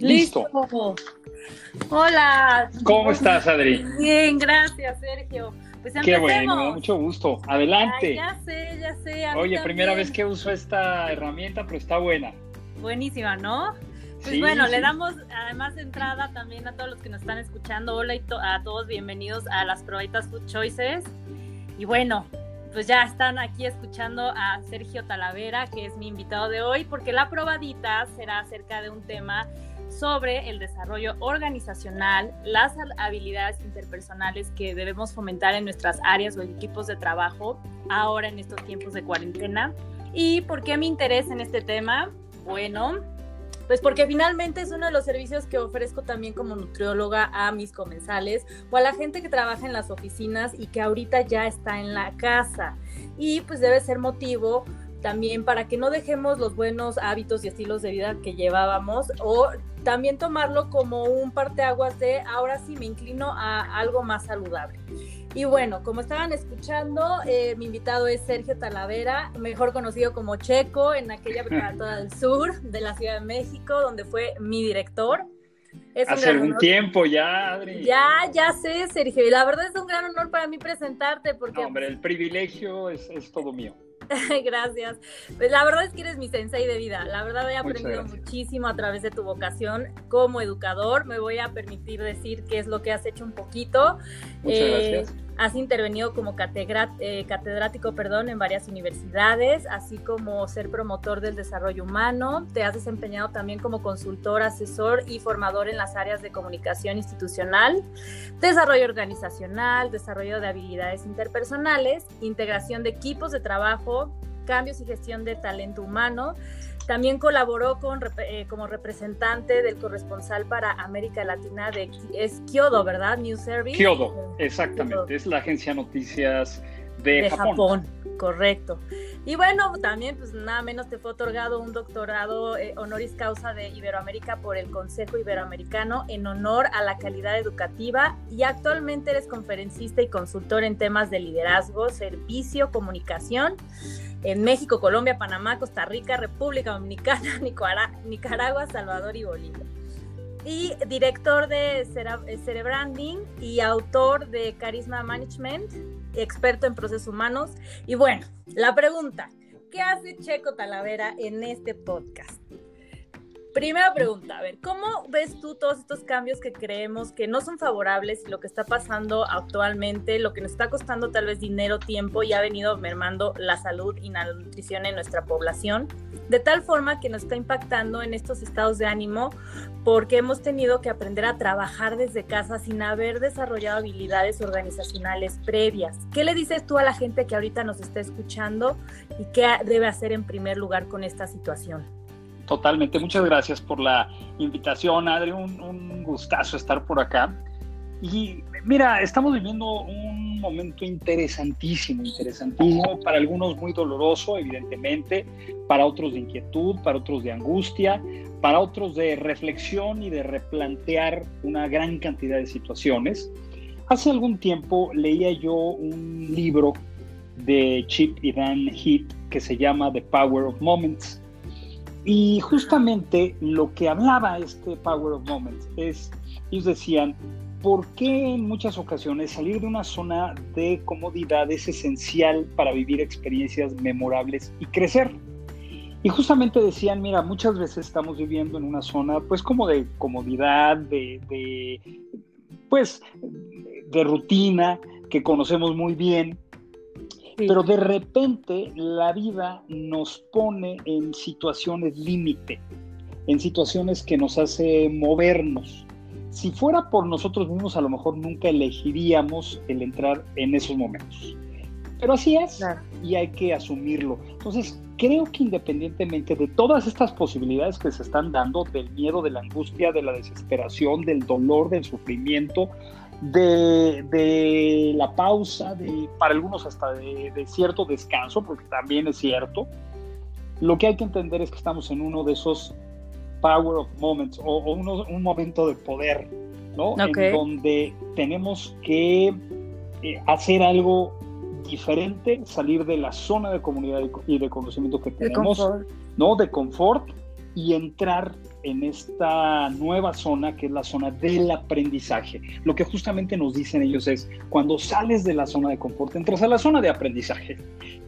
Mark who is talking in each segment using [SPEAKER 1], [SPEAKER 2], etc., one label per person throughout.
[SPEAKER 1] Listo.
[SPEAKER 2] Hola.
[SPEAKER 1] ¿Cómo estás, Adri?
[SPEAKER 2] Bien, gracias, Sergio.
[SPEAKER 1] Pues Qué bueno, mucho gusto. Adelante.
[SPEAKER 2] ya sé, ya sé.
[SPEAKER 1] Oye, primera vez que uso esta herramienta, pero está buena.
[SPEAKER 2] Buenísima, ¿no? Pues bueno, le damos además entrada también a todos los que nos están escuchando. Hola y a todos, bienvenidos a las Probitas Food Choices. Y bueno, pues ya están aquí escuchando a Sergio Talavera, que es mi invitado de hoy, porque la probadita será acerca de un tema sobre el desarrollo organizacional, las habilidades interpersonales que debemos fomentar en nuestras áreas o equipos de trabajo ahora en estos tiempos de cuarentena. ¿Y por qué mi interés en este tema? Bueno, pues porque finalmente es uno de los servicios que ofrezco también como nutrióloga a mis comensales o a la gente que trabaja en las oficinas y que ahorita ya está en la casa. Y pues debe ser motivo también para que no dejemos los buenos hábitos y estilos de vida que llevábamos o también tomarlo como un parteaguas de ahora sí me inclino a algo más saludable. Y bueno, como estaban escuchando, eh, mi invitado es Sergio Talavera, mejor conocido como Checo, en aquella preparatoria del sur de la Ciudad de México, donde fue mi director.
[SPEAKER 1] Hace algún tiempo ya, Adri.
[SPEAKER 2] Ya, ya sé, Sergio. Y la verdad es un gran honor para mí presentarte porque...
[SPEAKER 1] hombre, el privilegio es, es todo mío.
[SPEAKER 2] Gracias. Pues la verdad es que eres mi sensei de vida. La verdad he aprendido muchísimo a través de tu vocación como educador. Me voy a permitir decir qué es lo que has hecho un poquito.
[SPEAKER 1] Muchas eh, gracias.
[SPEAKER 2] Has intervenido como eh, catedrático perdón, en varias universidades, así como ser promotor del desarrollo humano. Te has desempeñado también como consultor, asesor y formador en las áreas de comunicación institucional, desarrollo organizacional, desarrollo de habilidades interpersonales, integración de equipos de trabajo, cambios y gestión de talento humano. También colaboró con, eh, como representante del corresponsal para América Latina de es Kyodo, ¿verdad? News Service.
[SPEAKER 1] Kyodo, exactamente. Es la agencia noticias de, Japón.
[SPEAKER 2] Correcto. Y bueno, también pues nada menos te fue otorgado un doctorado eh, honoris causa de Iberoamérica por el Consejo Iberoamericano en honor a la calidad educativa y actualmente eres conferencista y consultor en temas de liderazgo, servicio, comunicación en México, Colombia, Panamá, Costa Rica, República Dominicana, Nicaragua, Salvador y Bolivia. Y director de Cerebranding y autor de Carisma Management, experto en procesos humanos. Y bueno, la pregunta, ¿qué hace Checo Talavera en este podcast? Primera pregunta, a ver, ¿cómo ves tú todos estos cambios que creemos que no son favorables y lo que está pasando actualmente, lo que nos está costando tal vez dinero, tiempo y ha venido mermando la salud y la nutrición en nuestra población? De tal forma que nos está impactando en estos estados de ánimo porque hemos tenido que aprender a trabajar desde casa sin haber desarrollado habilidades organizacionales previas. ¿Qué le dices tú a la gente que ahorita nos está escuchando y qué debe hacer en primer lugar con esta situación?
[SPEAKER 1] Totalmente, muchas gracias por la invitación, Adri, un, gustazo estar por acá. Y mira, estamos viviendo un momento interesantísimo, interesantísimo, para algunos muy doloroso, evidentemente, para otros de inquietud, para otros de angustia, para otros de reflexión y de replantear una gran cantidad de situaciones. Hace algún tiempo leía yo un libro de Chip y Dan Heath que se llama The Power of Moments y justamente lo que hablaba este Power of Moments es, ellos decían, ¿por qué en muchas ocasiones salir de una zona de comodidad es esencial para vivir experiencias memorables y crecer? Y justamente decían, mira, muchas veces estamos viviendo en una zona pues como de comodidad, de, pues de rutina que conocemos muy bien, pero de repente la vida nos pone en situaciones límite, en situaciones que nos hace movernos. Si fuera por nosotros mismos, a lo mejor nunca elegiríamos el entrar en esos momentos. Pero así es y hay que asumirlo. Entonces, creo que independientemente de todas estas posibilidades que se están dando, del miedo, de la angustia, de la desesperación, del dolor, del sufrimiento, de, la pausa, de, para algunos hasta de, cierto descanso, porque también es cierto. Lo que hay que entender es que estamos en uno de esos power of moments o, un momento de poder, ¿no? En donde tenemos que eh, hacer algo diferente, salir de la zona de comunidad y de conocimiento que tenemos, ¿no? De confort y entrar en esta nueva zona que es la zona del aprendizaje. Lo que justamente nos dicen ellos es, cuando sales de la zona de confort, entras a la zona de aprendizaje.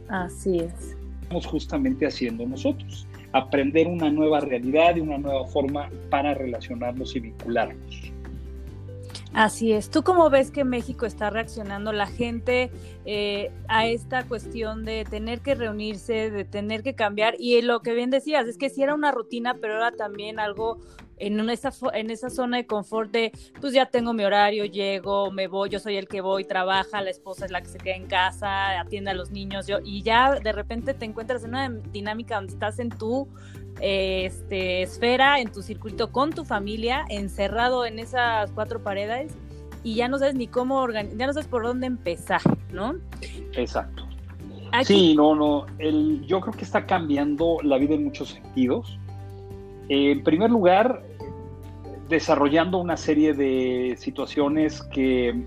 [SPEAKER 2] Así es.
[SPEAKER 1] Estamos justamente haciendo nosotros, aprender una nueva realidad y una nueva forma para relacionarnos y vincularnos.
[SPEAKER 2] Así es. ¿Tú cómo ves que México está reaccionando la gente eh, a esta cuestión de tener que reunirse, de tener que cambiar? Y lo que bien decías, es que si era una rutina, pero era también algo en, esa, en esa zona de confort de, pues ya tengo mi horario, llego, me voy, yo soy el que voy, trabaja, la esposa es la que se queda en casa, atiende a los niños, yo, y ya de repente te encuentras en una dinámica donde estás en tu este, esfera, en tu circuito con tu familia, encerrado en esas cuatro paredes y ya no sabes ni cómo organizar, ya no sabes por dónde empezar, ¿no?
[SPEAKER 1] Exacto. Sí, no, no, el, yo creo que está cambiando la vida en muchos sentidos. en primer lugar, desarrollando una serie de situaciones que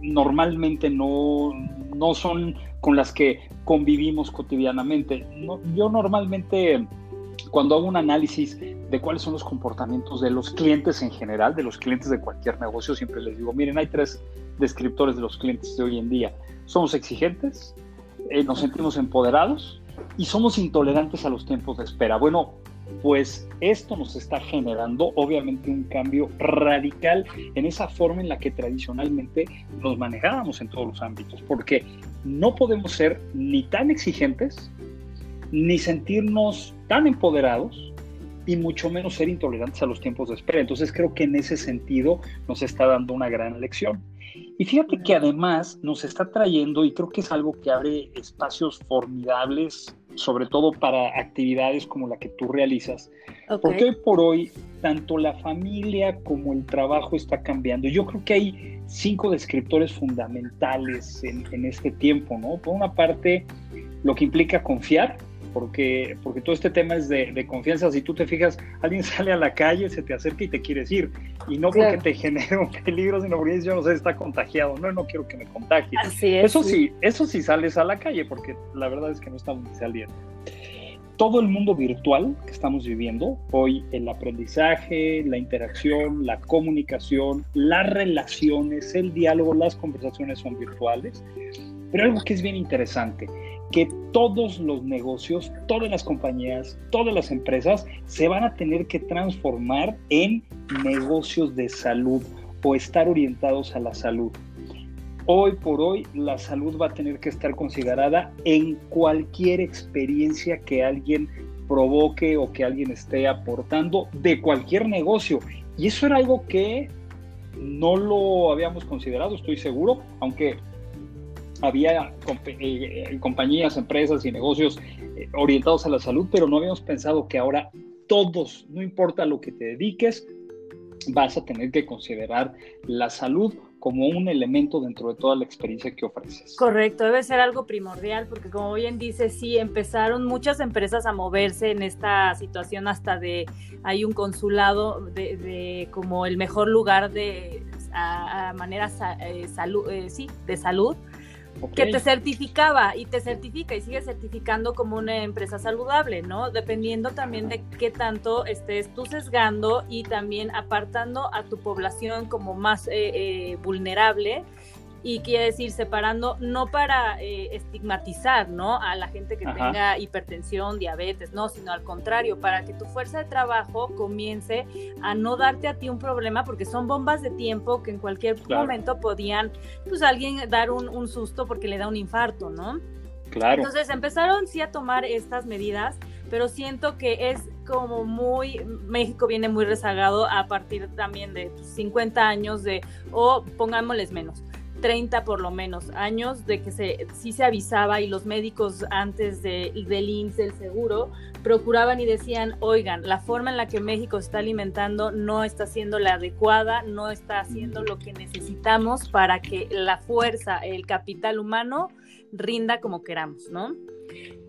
[SPEAKER 1] normalmente no, no son con las que convivimos cotidianamente. No, yo normalmente cuando hago un análisis de cuáles son los comportamientos de los clientes en general, de los clientes de cualquier negocio, siempre les digo, miren, hay tres descriptores de los clientes de hoy en día. Somos exigentes, eh, nos sentimos empoderados y somos intolerantes a los tiempos de espera. Bueno, pues esto nos está generando obviamente un cambio radical en esa forma en la que tradicionalmente nos manejábamos en todos los ámbitos, porque no podemos ser ni tan exigentes ni sentirnos tan empoderados y mucho menos ser intolerantes a los tiempos de espera. Entonces creo que en ese sentido nos está dando una gran lección. Y fíjate que además nos está trayendo, y creo que es algo que abre espacios formidables, sobre todo para actividades como la que tú realizas, porque hoy por hoy tanto la familia como el trabajo está cambiando. Yo creo que hay cinco descriptores fundamentales en, en este tiempo, ¿no? Por una parte, lo que implica confiar, porque, porque todo este tema es de, confianza. Si tú te fijas, alguien sale a la calle, se te acerca y te quieres ir. Y no porque te genere un peligro, sino porque yo no sé, está contagiado. No, no quiero que me contagie. eso sí, eso sí sales a la calle, porque la verdad es que no estamos saliendo. Todo el mundo virtual que estamos viviendo, hoy el aprendizaje, la interacción, la comunicación, las relaciones, el diálogo, las conversaciones son virtuales. Pero algo que es bien interesante, que todos los negocios, todas las compañías, todas las empresas se van a tener que transformar en negocios de salud o estar orientados a la salud. Hoy por hoy la salud va a tener que estar considerada en cualquier experiencia que alguien provoque o que alguien esté aportando de cualquier negocio. Y eso era algo que no lo habíamos considerado, estoy seguro, aunque había eh, eh, compañías, empresas y negocios eh, orientados a la salud, pero no habíamos pensado que ahora todos, no importa lo que te dediques, vas a tener que considerar la salud como un elemento dentro de toda la experiencia que ofreces.
[SPEAKER 2] Correcto, debe ser algo primordial porque como bien dice, sí, empezaron muchas empresas a moverse en esta situación hasta de, hay un consulado de, como el mejor lugar de, a, manera salud, sí, de salud que te certificaba y te certifica y sigue certificando como una empresa saludable, ¿no? Dependiendo también de qué tanto estés tú sesgando y también apartando a tu población como más eh, eh, vulnerable y quiere decir separando no para eh, estigmatizar no a la gente que tenga hipertensión diabetes no sino al contrario para que tu fuerza de trabajo comience a no darte a ti un problema porque son bombas de tiempo que en cualquier momento podían pues alguien dar un, un, susto porque le da un infarto no
[SPEAKER 1] claro.
[SPEAKER 2] Entonces empezaron sí a tomar estas medidas pero siento que es como muy, México viene muy rezagado a partir también de 50 años de, o pongámosles menos, 30 por lo menos años de que se, sí se avisaba y los médicos antes de, del IMSS, seguro, procuraban y decían, oigan, la forma en la que México está alimentando no está siendo la adecuada, no está haciendo lo que necesitamos para que la fuerza, el capital humano rinda como queramos, ¿no?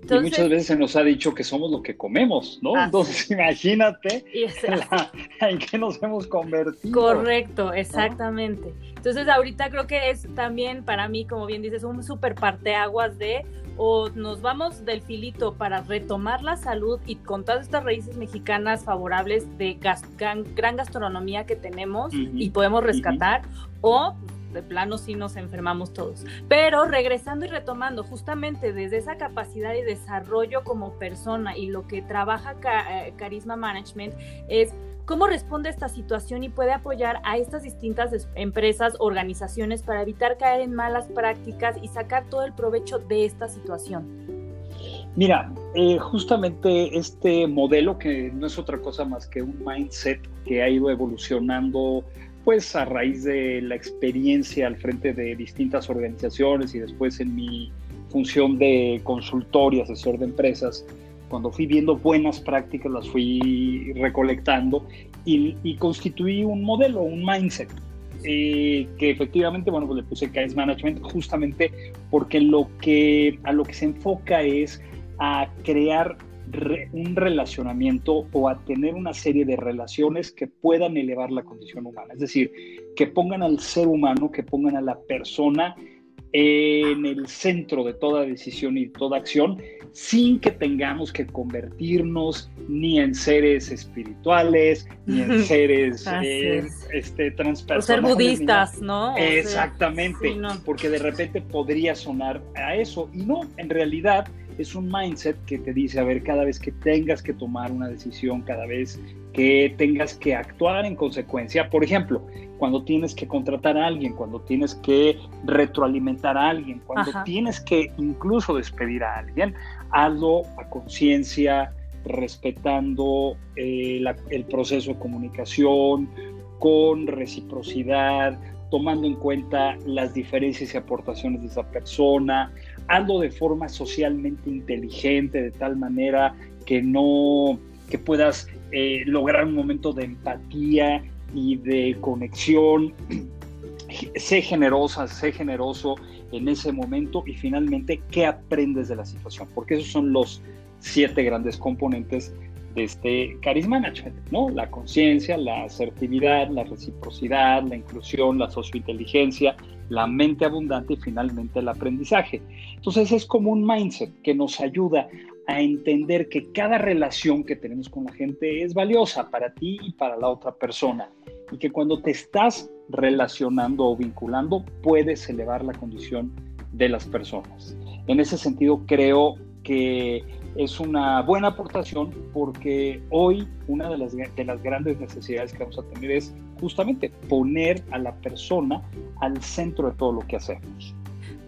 [SPEAKER 1] Y muchas veces se nos ha dicho que somos lo que comemos, ¿no? Entonces imagínate en qué nos hemos convertido.
[SPEAKER 2] Correcto, exactamente. Entonces ahorita creo que es también para mí, como bien dices, un súper parteaguas de o nos vamos del filito para retomar la salud y con todas estas raíces mexicanas favorables de gran, gastronomía que tenemos y podemos rescatar, o de plano sí nos enfermamos todos. Pero regresando y retomando justamente desde esa capacidad y desarrollo como persona y lo que trabaja eh, Carisma Management es cómo responde a esta situación y puede apoyar a estas distintas empresas, organizaciones para evitar caer en malas prácticas y sacar todo el provecho de esta situación.
[SPEAKER 1] Mira, eh, justamente este modelo que no es otra cosa más que un mindset que ha ido evolucionando pues a raíz de la experiencia al frente de distintas organizaciones y después en mi función de consultor y asesor de empresas, cuando fui viendo buenas prácticas las fui recolectando y, constituí un modelo, un mindset. Eh, que efectivamente, bueno, pues le puse Case Management justamente porque lo que, a lo que se enfoca es a crear un relacionamiento o a tener una serie de relaciones que puedan elevar la condición humana. Es decir, que pongan al ser humano, que pongan a la persona en el centro de toda decisión y toda acción, sin que tengamos que convertirnos ni en seres espirituales, ni en seres eh, este, transpersonales.
[SPEAKER 2] ser budistas, ¿no?
[SPEAKER 1] Exactamente, porque de repente podría sonar a eso, y no, en realidad es un mindset que te dice, a ver, cada vez que tengas que tomar una decisión, cada vez que tengas que actuar en consecuencia, por ejemplo, cuando tienes que contratar a alguien, cuando tienes que retroalimentar a alguien, cuando tienes que incluso despedir a alguien, hazlo a conciencia, respetando eh, el proceso de comunicación, con reciprocidad, tomando en cuenta las diferencias y aportaciones de esa persona, hazlo de forma socialmente inteligente, de tal manera que no, que puedas eh, lograr un momento de empatía y de conexión. sé generosa, sé generoso en ese momento y finalmente, ¿qué aprendes de la situación? Porque esos son los siete grandes componentes de este Charisma Management, ¿no? La conciencia, la asertividad, la reciprocidad, la inclusión, la sociointeligencia, la mente abundante y finalmente el aprendizaje. Entonces es como un mindset que nos ayuda a entender que cada relación que tenemos con la gente es valiosa para ti y para la otra persona y que cuando te estás relacionando o vinculando puedes elevar la condición de las personas. En ese sentido creo que es una buena aportación porque hoy una de las, de las grandes necesidades que vamos a tener es justamente poner a la persona al centro de todo lo que hacemos.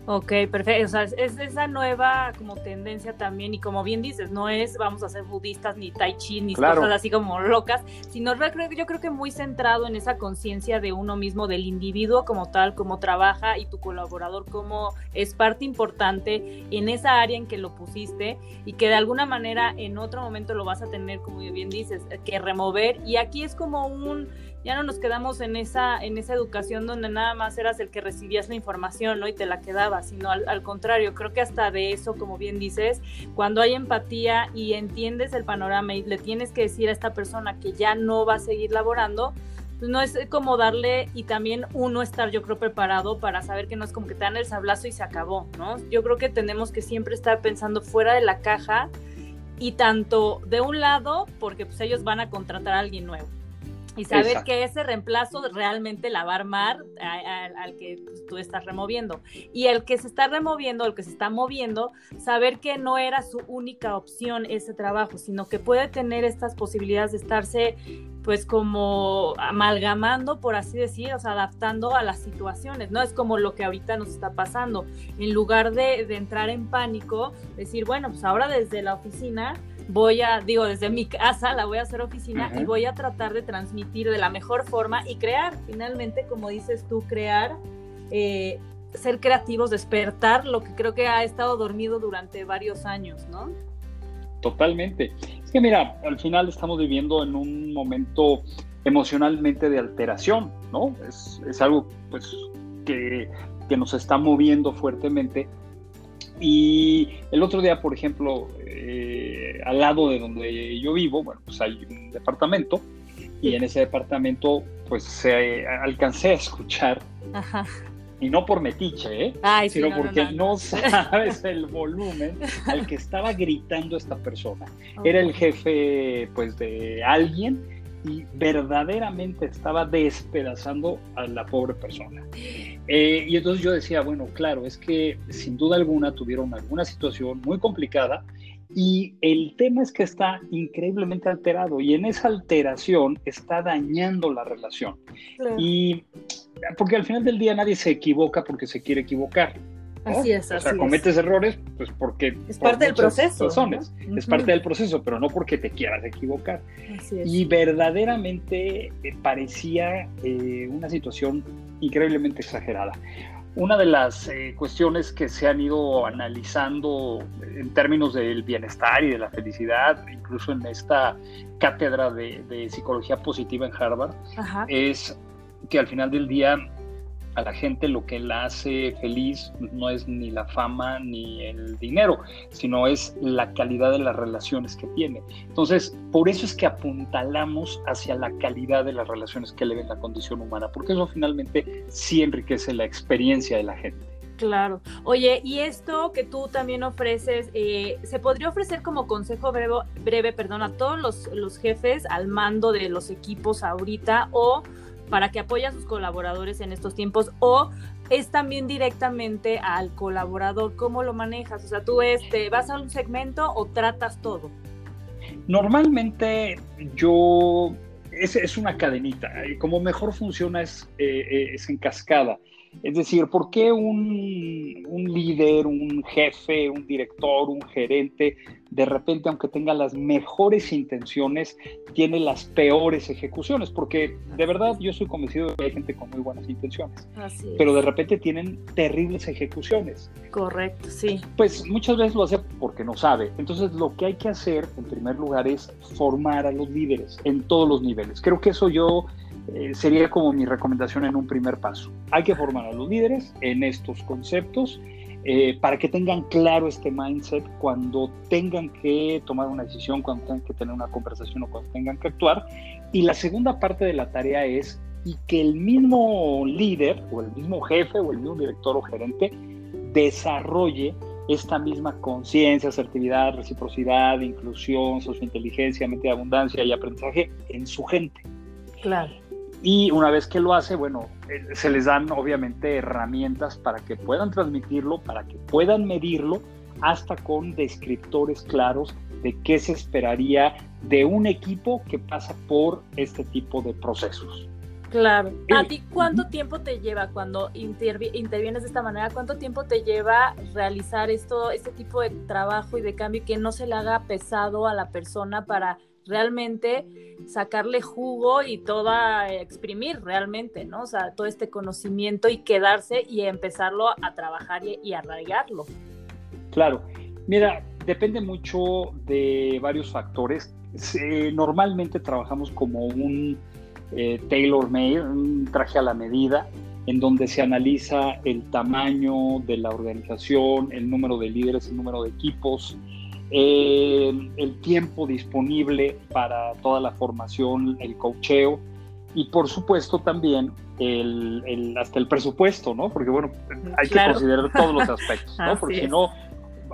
[SPEAKER 2] Ok, perfecto. O sea, es esa nueva como tendencia también y como bien dices, no es vamos a ser budistas ni tai chi ni cosas así como locas, sino yo creo que muy centrado en esa conciencia de uno mismo, del individuo como tal, como trabaja y tu colaborador como es parte importante en esa área en que lo pusiste y que de alguna manera en otro momento lo vas a tener, como bien dices, que remover. Y aquí es como un ya no nos quedamos en esa, en esa educación donde nada más eras el que recibías la información ¿no? y te la quedabas, sino al, contrario, creo que hasta de eso, como bien dices, cuando hay empatía y entiendes el panorama y le tienes que decir a esta persona que ya no va a seguir laborando, pues no es como darle y también uno estar yo creo preparado para saber que no es como que te dan el sablazo y se acabó, ¿no? Yo creo que tenemos que siempre estar pensando fuera de la caja y tanto de un lado porque pues ellos van a contratar a alguien nuevo y saber que ese reemplazo realmente la va a armar al que pues, tú estás removiendo. Y el que se está removiendo, el que se está moviendo, saber que no era su única opción ese trabajo, sino que puede tener estas posibilidades de estarse pues como amalgamando, por así decir, o sea, adaptando a las situaciones, ¿no? Es como lo que ahorita nos está pasando. En lugar de, de entrar en pánico, decir, bueno, pues ahora desde la oficina voy a, digo, desde mi casa la voy a hacer oficina y voy a tratar de transmitir de la mejor forma y crear, finalmente, como dices tú, crear, eh, ser creativos, despertar lo que creo que ha estado dormido durante varios años, ¿no?
[SPEAKER 1] Totalmente. Es que mira, al final estamos viviendo en un momento emocionalmente de alteración, ¿no? Es, es algo pues que, que nos está moviendo fuertemente y el otro día, por ejemplo, eh, al lado de donde yo vivo, bueno, pues hay un departamento y en ese departamento pues se, alcancé a escuchar y no por metiche, ¿eh? sino porque no, sabes el volumen al que estaba gritando esta persona. Era el jefe, pues, de alguien y verdaderamente estaba despedazando a la pobre persona. Eh, y entonces yo decía, bueno, claro, es que sin duda alguna tuvieron alguna situación muy complicada y el tema es que está increíblemente alterado y en esa alteración está dañando la relación. Y porque al final del día nadie se equivoca porque se quiere equivocar.
[SPEAKER 2] Así es, así
[SPEAKER 1] O sea, cometes errores, pues porque...
[SPEAKER 2] Es parte del proceso.
[SPEAKER 1] Es parte del proceso, pero no porque te quieras equivocar. Y verdaderamente eh, parecía eh, una situación increíblemente exagerada. Una de las eh, cuestiones que se han ido analizando en términos del bienestar y de la felicidad, incluso en esta cátedra de, psicología positiva en Harvard, es que al final del día a la gente lo que la hace feliz no es ni la fama ni el dinero, sino es la calidad de las relaciones que tiene. Entonces, por eso es que apuntalamos hacia la calidad de las relaciones que le ven la condición humana, porque eso finalmente sí enriquece la experiencia de la gente.
[SPEAKER 2] Claro. Oye, y esto que tú también ofreces, eh, ¿se podría ofrecer como consejo breve, breve perdón, a todos los, los jefes al mando de los equipos ahorita o para que apoye a sus colaboradores en estos tiempos o es también directamente al colaborador, ¿cómo lo manejas? O sea, tú este, vas a un segmento o tratas todo.
[SPEAKER 1] Normalmente yo, es, es una cadenita, como mejor funciona es, eh, eh, es en cascada. Es decir, ¿por qué un, líder, un jefe, un director, un gerente, de repente, aunque tenga las mejores intenciones, tiene las peores ejecuciones? Porque de verdad yo estoy convencido de que hay gente con muy buenas intenciones, pero de repente tienen terribles ejecuciones.
[SPEAKER 2] Correcto, sí.
[SPEAKER 1] Pues muchas veces lo hace porque no sabe. Entonces lo que hay que hacer, en primer lugar, es formar a los líderes en todos los niveles. Creo que eso yo eh, sería como mi recomendación en un primer paso. Hay que formar a los líderes en estos conceptos eh, para que tengan claro este mindset cuando tengan que tomar una decisión, cuando tengan que tener una conversación o cuando tengan que actuar. Y la segunda parte de la tarea es y que el mismo líder o el mismo jefe o el mismo director o gerente desarrolle esta misma conciencia, asertividad, reciprocidad, inclusión, sociointeligencia, mente de abundancia y aprendizaje en su gente.
[SPEAKER 2] Claro.
[SPEAKER 1] Y una vez que lo hace, bueno, eh, se les dan obviamente herramientas para que puedan transmitirlo, para que puedan medirlo, hasta con descriptores claros de qué se esperaría de un equipo que pasa por este tipo de procesos.
[SPEAKER 2] Claro. ¿A ti cuánto tiempo te lleva cuando intervienes de esta manera? ¿Cuánto tiempo te lleva realizar esto, este tipo de trabajo y de cambio y que no se le haga pesado a la persona para realmente sacarle jugo y toda exprimir realmente, ¿no? O sea, todo este conocimiento y quedarse y empezarlo a trabajar y, arraigarlo.
[SPEAKER 1] Claro, mira, depende mucho de varios factores. normalmente trabajamos como un eh, tailor made, un traje a la medida, en donde se analiza el tamaño de la organización, el número de líderes, el número de equipos, el tiempo disponible para toda la formación, el cocheo y por supuesto también el, hasta el presupuesto, ¿no? Porque bueno, hay que considerar todos los aspectos, ¿no? Porque si no,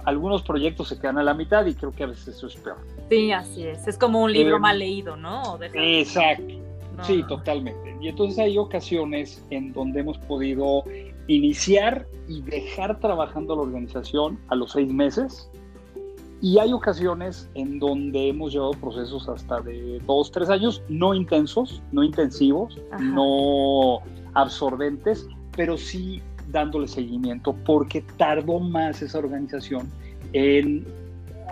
[SPEAKER 1] algunos proyectos se quedan a la mitad y creo que a veces eso es peor.
[SPEAKER 2] Sí, así es. Es como un libro eh, mal leído, ¿no?
[SPEAKER 1] Exacto. sí, totalmente. Y entonces hay ocasiones en donde hemos podido iniciar y dejar trabajando la organización a los seis meses y hay ocasiones en donde hemos llevado procesos hasta de dos, tres años, no intensos, no intensivos, no absorbentes, pero sí dándole seguimiento porque tardó más esa organización en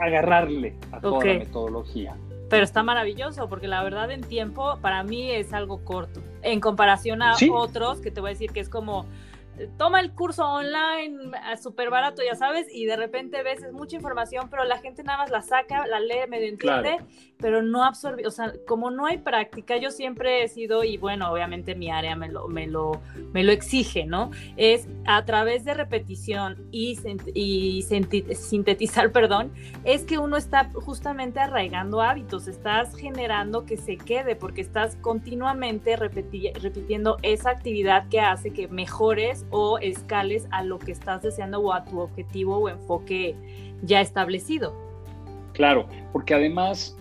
[SPEAKER 1] agarrarle a toda la metodología.
[SPEAKER 2] Pero está maravilloso porque la verdad en tiempo para mí es algo corto. En comparación a otros que te voy a decir que es como toma el curso online súper barato, ya sabes, y de repente ves es mucha información, pero la gente nada más la saca, la lee, medio entiende, pero no absorbe, o sea, como no hay práctica, yo siempre he sido, y bueno, obviamente mi área me lo, me lo, me lo exige, ¿no? Es a través de repetición y, y sintetizar, perdón, es que uno está justamente arraigando hábitos, estás generando que se quede, porque estás continuamente repitiendo esa actividad que hace que mejores o escales a lo que estás deseando o a tu objetivo o enfoque ya establecido.
[SPEAKER 1] Claro, porque además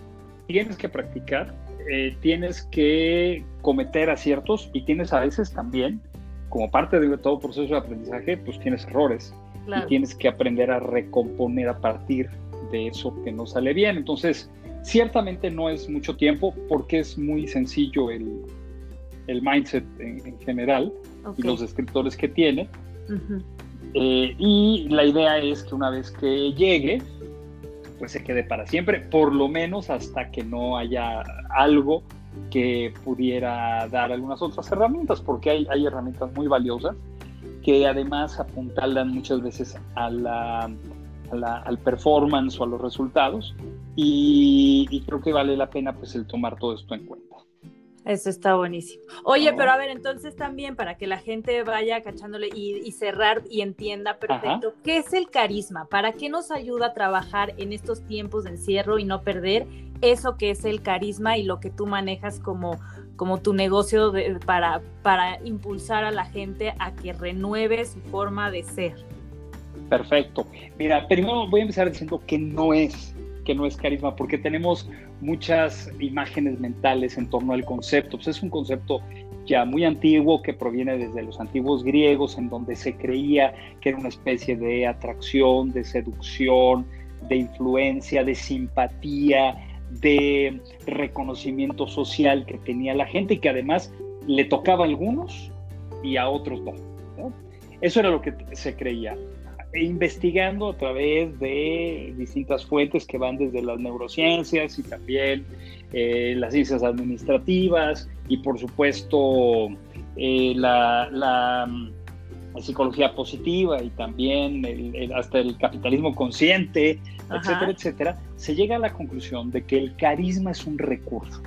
[SPEAKER 1] tienes que practicar, eh, tienes que cometer aciertos y tienes a veces también, como parte de todo proceso de aprendizaje, pues tienes errores y tienes que aprender a recomponer a partir de eso que no sale bien. Entonces, ciertamente no es mucho tiempo porque es muy sencillo el, el mindset en, general y los escritores que tiene. Eh, y la idea es que una vez que llegue, pues se quede para siempre, por lo menos hasta que no haya algo que pudiera dar algunas otras herramientas, porque hay, herramientas muy valiosas que además apuntalan muchas veces al performance o a los resultados y, y, creo que vale la pena pues el tomar todo esto en cuenta.
[SPEAKER 2] Eso está buenísimo. Oye, pero a ver, entonces también para que la gente vaya cachándole y, cerrar y entienda perfecto, ¿qué es el carisma? ¿Para qué nos ayuda a trabajar en estos tiempos de encierro y no perder eso que es el carisma y lo que tú manejas como, como tu negocio para, para impulsar a la gente a que renueve su forma de ser?
[SPEAKER 1] Perfecto. Mira, primero voy a empezar diciendo que no es que no es carisma, porque tenemos muchas imágenes mentales en torno al concepto. Pues es un concepto ya muy antiguo que proviene desde los antiguos griegos, en donde se creía que era una especie de atracción, de seducción, de influencia, de simpatía, de reconocimiento social que tenía la gente y que además le tocaba a algunos y a otros no. Eso era lo que se creía investigando a través de distintas fuentes que van desde las neurociencias y también eh, las ciencias administrativas y por supuesto eh, la, psicología positiva y también hasta el capitalismo consciente, etcétera, etcétera, se llega a la conclusión de que el carisma es un recurso.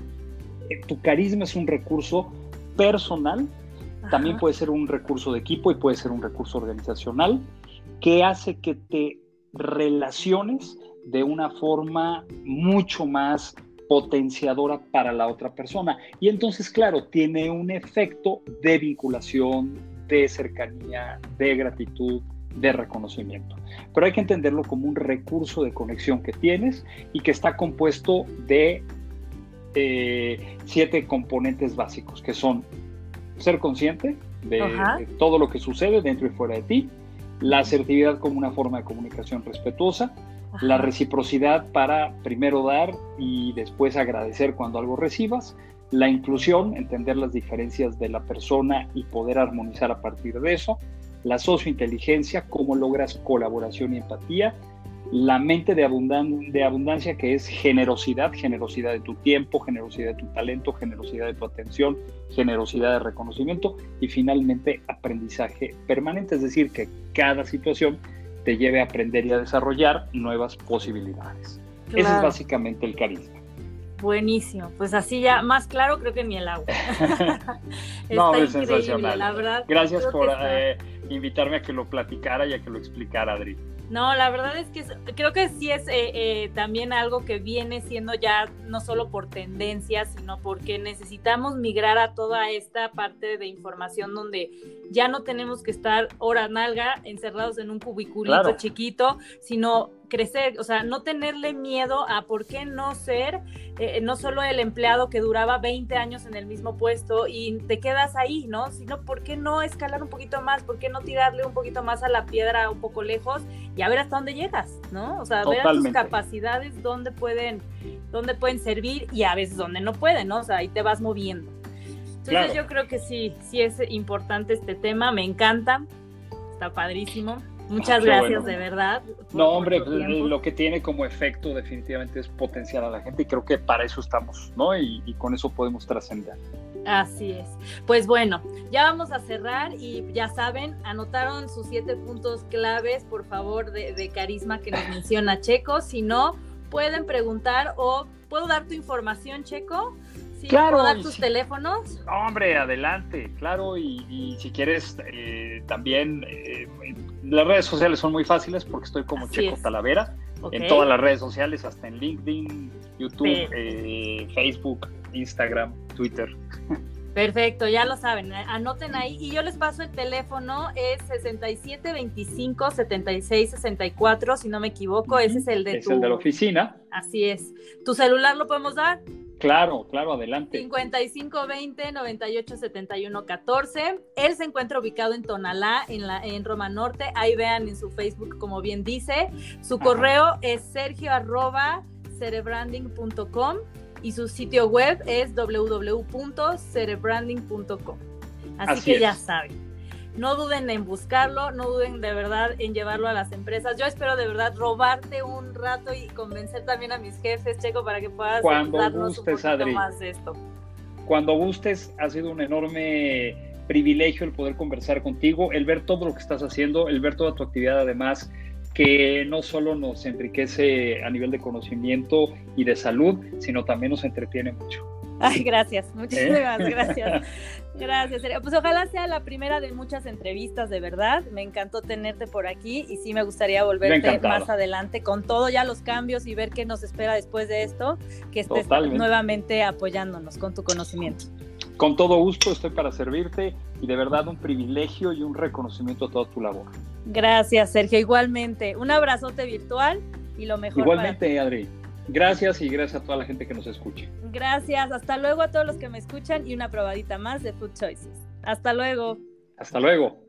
[SPEAKER 1] Eh, tu carisma es un recurso personal, también puede ser un recurso de equipo y puede ser un recurso organizacional que hace que te relaciones de una forma mucho más potenciadora para la otra persona. Y entonces, claro, tiene un efecto de vinculación, de cercanía, de gratitud, de reconocimiento. Pero hay que entenderlo como un recurso de conexión que tienes y que está compuesto de eh, siete componentes básicos, que son ser consciente de, de todo lo que sucede dentro y fuera de ti, la asertividad como una forma de comunicación respetuosa, la reciprocidad para primero dar y después agradecer cuando algo recibas, la inclusión, entender las diferencias de la persona y poder armonizar a partir de eso, la sociointeligencia, cómo logras colaboración y empatía, la mente de, de abundancia que es generosidad, generosidad de tu tiempo, generosidad de tu talento, generosidad de tu atención, generosidad de reconocimiento y finalmente aprendizaje permanente, es decir, que cada situación te lleve a aprender y a desarrollar nuevas posibilidades. Ese es básicamente el carisma.
[SPEAKER 2] Buenísimo, pues así ya más claro creo que ni el agua.
[SPEAKER 1] no, es sensacional. La verdad. Gracias por eh, invitarme a que lo platicara y a que lo explicara, Adri.
[SPEAKER 2] No, la verdad es que creo que sí es eh, eh, también algo que viene siendo ya no solo por tendencia, sino porque necesitamos migrar a toda esta parte de información donde ya no tenemos que estar hora nalga encerrados en un cubiculito chiquito, sino crecer, o sea, no tenerle miedo a por qué no ser eh, no solo el empleado que duraba 20 años en el mismo puesto y te quedas ahí, ¿no? Sino por qué no escalar un poquito más, por qué no tirarle un poquito más a la piedra un poco lejos y a ver hasta dónde llegas, ¿no? O sea, ver tus capacidades, dónde pueden, dónde pueden servir y a veces dónde no pueden, ¿no? O sea, ahí te vas moviendo. Entonces yo creo que sí, sí es importante este tema, me encanta, está padrísimo. Muchas gracias, de verdad.
[SPEAKER 1] No, hombre, lo que tiene como efecto definitivamente es potenciar a la gente y creo que para eso estamos, ¿no? Y, con eso podemos trascender.
[SPEAKER 2] Así es. Pues bueno, ya vamos a cerrar y ya saben, anotaron sus siete puntos claves, por favor, de, carisma que nos menciona Checo. Si no, pueden preguntar o puedo dar tu información, Checo claro. ¿Puedo dar tus teléfonos?
[SPEAKER 1] Hombre, adelante, claro. Y, si quieres, eh, también eh, las redes sociales son muy fáciles porque estoy como Checo Talavera en todas las redes sociales, hasta en LinkedIn, YouTube, eh, Facebook, Instagram, Twitter.
[SPEAKER 2] Perfecto, ya lo saben, eh, anoten ahí y yo les paso el teléfono, es 6725-7664, si no me equivoco, ese es el de
[SPEAKER 1] es el de la oficina.
[SPEAKER 2] Así es. ¿Tu celular lo podemos dar?
[SPEAKER 1] Claro, claro, adelante.
[SPEAKER 2] 5520-987114. Él se encuentra ubicado en Tonalá, en, la, en Roma Norte. Ahí vean en su Facebook, como bien dice. Su correo es sergio arroba cerebranding.com y su sitio web es www.cerebranding.com. Así, que ya saben no duden en buscarlo, no duden de verdad en llevarlo a las empresas. Yo espero de verdad robarte un rato y convencer también a mis jefes, Checo, para que puedas darnos un poquito más de esto.
[SPEAKER 1] Cuando gustes, ha sido un enorme privilegio el poder conversar contigo, el ver todo lo que estás haciendo, el ver toda tu actividad además que no solo nos enriquece a nivel de conocimiento y de salud, sino también nos entretiene mucho.
[SPEAKER 2] Ay, gracias, muchísimas ¿Eh? gracias. Gracias, Pues ojalá sea la primera de muchas entrevistas, de verdad. Me encantó tenerte por aquí y sí me gustaría volverte más adelante con todo ya los cambios y ver qué nos espera después de esto, que estés nuevamente apoyándonos con tu conocimiento.
[SPEAKER 1] Con todo gusto estoy para servirte y de verdad un privilegio y un reconocimiento a toda tu labor.
[SPEAKER 2] Gracias, Sergio. Igualmente, un abrazote virtual y lo mejor.
[SPEAKER 1] Igualmente, Adri. Gracias y gracias a toda la gente que nos escuche.
[SPEAKER 2] Gracias, hasta luego a todos los que me escuchan y una probadita más de Food Choices. Hasta luego.
[SPEAKER 1] Hasta luego.